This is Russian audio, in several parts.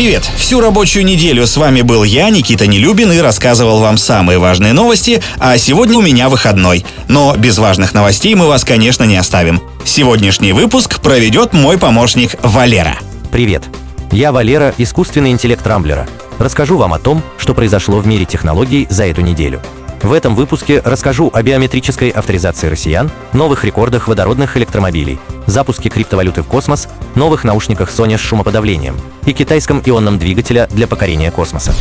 Привет! Всю рабочую неделю с вами был я, Никита Нелюбин, и рассказывал вам самые важные новости, а сегодня у меня выходной. Но без важных новостей мы вас, конечно, не оставим. Сегодняшний выпуск проведет мой помощник Валера. Привет! Я Валера, искусственный интеллект Рамблера. Расскажу вам о том, что произошло в мире технологий за эту неделю. В этом выпуске расскажу о биометрической авторизации россиян, новых рекордах водородных электромобилей, запуске криптовалюты в космос, новых наушниках Sony с шумоподавлением и китайском ионном двигателя для покорения космоса.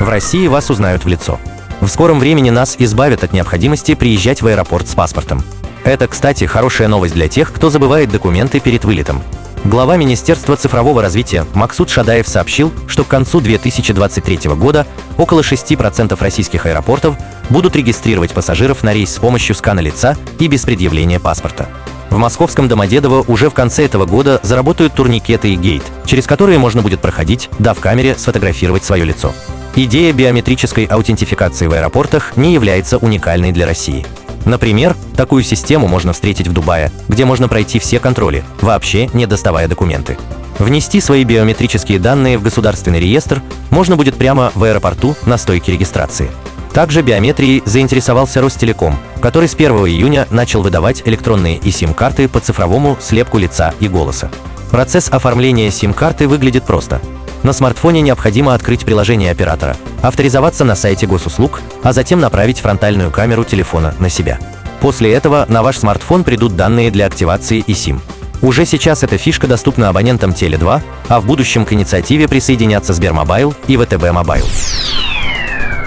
В России вас узнают в лицо. В скором времени нас избавят от необходимости приезжать в аэропорт с паспортом. Это, кстати, хорошая новость для тех, кто забывает документы перед вылетом. Глава Министерства цифрового развития Максут Шадаев сообщил, что к концу 2023 года около 6% российских аэропортов будут регистрировать пассажиров на рейс с помощью скана лица и без предъявления паспорта. В московском Домодедово уже в конце этого года заработают турникеты и гейт, через которые можно будет проходить, дав камере сфотографировать свое лицо. Идея биометрической аутентификации в аэропортах не является уникальной для России. Например, такую систему можно встретить в Дубае, где можно пройти все контроли, вообще не доставая документы. Внести свои биометрические данные в государственный реестр можно будет прямо в аэропорту на стойке регистрации. Также биометрией заинтересовался Ростелеком, который с 1 июня начал выдавать электронные и сим-карты по цифровому слепку лица и голоса. Процесс оформления сим-карты выглядит просто. На смартфоне необходимо открыть приложение оператора, авторизоваться на сайте госуслуг, а затем направить фронтальную камеру телефона на себя. После этого на ваш смартфон придут данные для активации и SIM. Уже сейчас эта фишка доступна абонентам Теле2, а в будущем к инициативе присоединятся Сбермобайл и ВТБ Мобайл.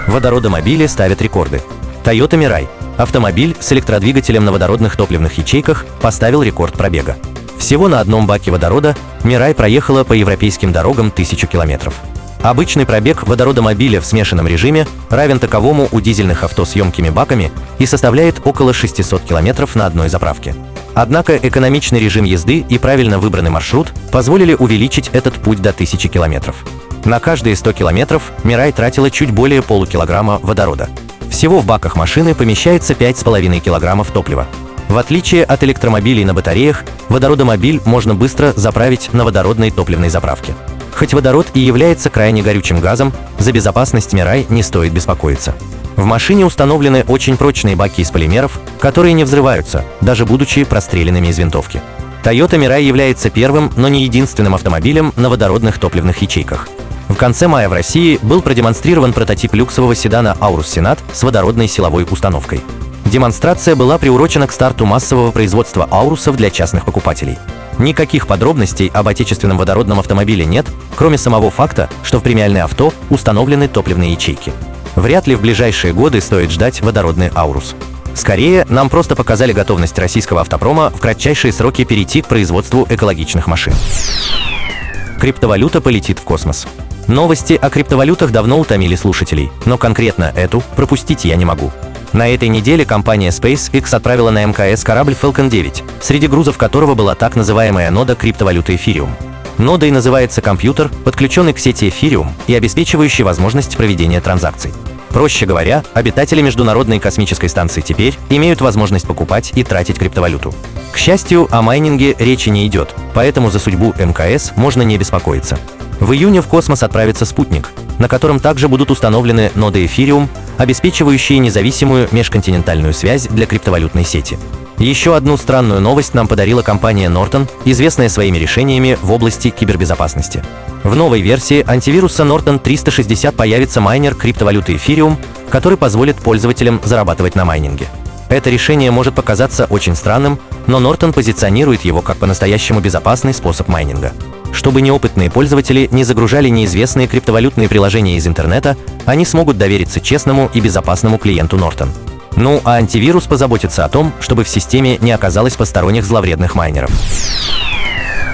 Водородомобили ставят рекорды. Toyota Mirai – автомобиль с электродвигателем на водородных топливных ячейках поставил рекорд пробега. Всего на одном баке водорода Mirai проехала по европейским дорогам тысячу километров. Обычный пробег водородомобиля в смешанном режиме равен таковому у дизельных авто с емкими баками и составляет около 600 километров на одной заправке. Однако экономичный режим езды и правильно выбранный маршрут позволили увеличить этот путь до 1000 километров. На каждые 100 километров Мирай тратила чуть более полукилограмма водорода. Всего в баках машины помещается 5,5 килограммов топлива. В отличие от электромобилей на батареях, водородомобиль можно быстро заправить на водородной топливной заправке. Хоть водород и является крайне горючим газом, за безопасность Мирай не стоит беспокоиться. В машине установлены очень прочные баки из полимеров, которые не взрываются, даже будучи простреленными из винтовки. Toyota Mirai является первым, но не единственным автомобилем на водородных топливных ячейках. В конце мая в России был продемонстрирован прототип люксового седана Aurus Senat с водородной силовой установкой. Демонстрация была приурочена к старту массового производства аурусов для частных покупателей. Никаких подробностей об отечественном водородном автомобиле нет, кроме самого факта, что в премиальное авто установлены топливные ячейки. Вряд ли в ближайшие годы стоит ждать водородный аурус. Скорее, нам просто показали готовность российского автопрома в кратчайшие сроки перейти к производству экологичных машин. Криптовалюта полетит в космос. Новости о криптовалютах давно утомили слушателей, но конкретно эту пропустить я не могу. На этой неделе компания SpaceX отправила на МКС корабль Falcon 9, среди грузов которого была так называемая нода криптовалюты Ethereum. Нодой называется компьютер, подключенный к сети Ethereum и обеспечивающий возможность проведения транзакций. Проще говоря, обитатели Международной космической станции теперь имеют возможность покупать и тратить криптовалюту. К счастью, о майнинге речи не идет, поэтому за судьбу МКС можно не беспокоиться. В июне в космос отправится спутник, на котором также будут установлены ноды Ethereum, обеспечивающие независимую межконтинентальную связь для криптовалютной сети. Еще одну странную новость нам подарила компания Norton, известная своими решениями в области кибербезопасности. В новой версии антивируса Norton 360 появится майнер криптовалюты Ethereum, который позволит пользователям зарабатывать на майнинге. Это решение может показаться очень странным, но Norton позиционирует его как по-настоящему безопасный способ майнинга. Чтобы неопытные пользователи не загружали неизвестные криптовалютные приложения из интернета, они смогут довериться честному и безопасному клиенту Norton. Ну а антивирус позаботится о том, чтобы в системе не оказалось посторонних зловредных майнеров.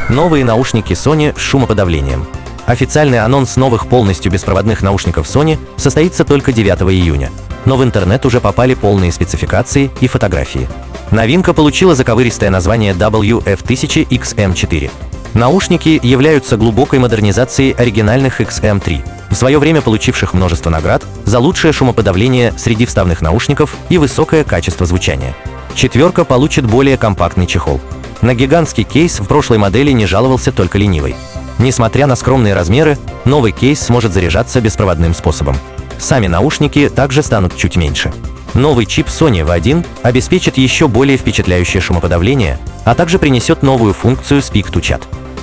Новые наушники Sony с шумоподавлением. Официальный анонс новых полностью беспроводных наушников Sony состоится только 9 июня, но в интернет уже попали полные спецификации и фотографии. Новинка получила заковыристое название WF1000XM4. Наушники являются глубокой модернизацией оригинальных XM3, в свое время получивших множество наград за лучшее шумоподавление среди вставных наушников и высокое качество звучания. Четверка получит более компактный чехол. На гигантский кейс в прошлой модели не жаловался только ленивый. Несмотря на скромные размеры, новый кейс сможет заряжаться беспроводным способом. Сами наушники также станут чуть меньше. Новый чип Sony V1 обеспечит еще более впечатляющее шумоподавление, а также принесет новую функцию Speak to Chat.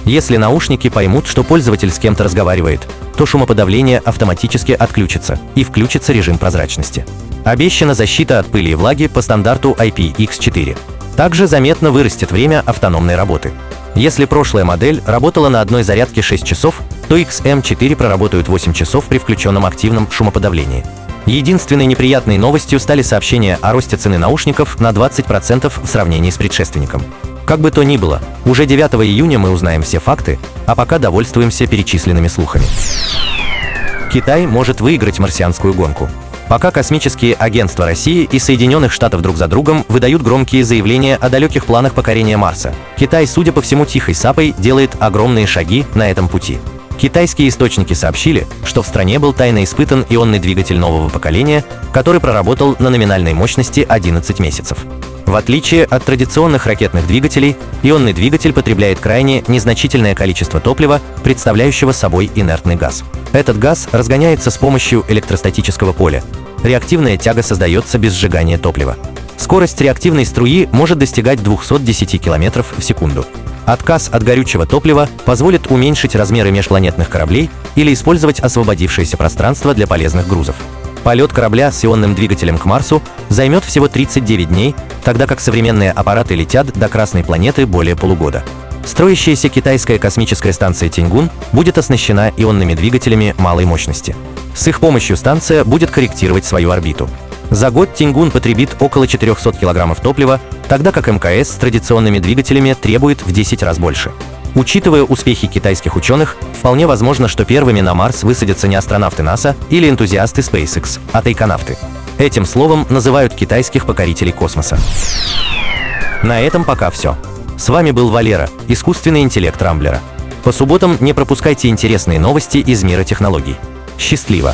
Если наушники поймут, что пользователь с кем-то разговаривает, то шумоподавление автоматически отключится и включится режим прозрачности. Обещана защита от пыли и влаги по стандарту IPX4. Также заметно вырастет время автономной работы. Если прошлая модель работала на одной зарядке 6 часов, то XM4 проработают 8 часов при включенном активном шумоподавлении. Единственной неприятной новостью стали сообщения о росте цены наушников на 20% в сравнении с предшественником. Как бы то ни было, уже 9 июня мы узнаем все факты, а пока довольствуемся перечисленными слухами. Китай может выиграть марсианскую гонку. Пока космические агентства России и Соединенных Штатов друг за другом выдают громкие заявления о далеких планах покорения Марса, Китай, судя по всему, тихой сапой делает огромные шаги на этом пути. Китайские источники сообщили, что в стране был тайно испытан ионный двигатель нового поколения, который проработал на номинальной мощности 11 месяцев. В отличие от традиционных ракетных двигателей, ионный двигатель потребляет крайне незначительное количество топлива, представляющего собой инертный газ. Этот газ разгоняется с помощью электростатического поля. Реактивная тяга создается без сжигания топлива. Скорость реактивной струи может достигать 210 км в секунду. Отказ от горючего топлива позволит уменьшить размеры межпланетных кораблей или использовать освободившееся пространство для полезных грузов. Полет корабля с ионным двигателем к Марсу займет всего 39 дней, тогда как современные аппараты летят до Красной планеты более полугода. Строящаяся китайская космическая станция Тиньгун будет оснащена ионными двигателями малой мощности. С их помощью станция будет корректировать свою орбиту. За год Тингун потребит около 400 килограммов топлива, тогда как МКС с традиционными двигателями требует в 10 раз больше. Учитывая успехи китайских ученых, вполне возможно, что первыми на Марс высадятся не астронавты НАСА или энтузиасты SpaceX, а тайконавты. Этим словом называют китайских покорителей космоса. На этом пока все. С вами был Валера, искусственный интеллект Рамблера. По субботам не пропускайте интересные новости из мира технологий. Счастливо!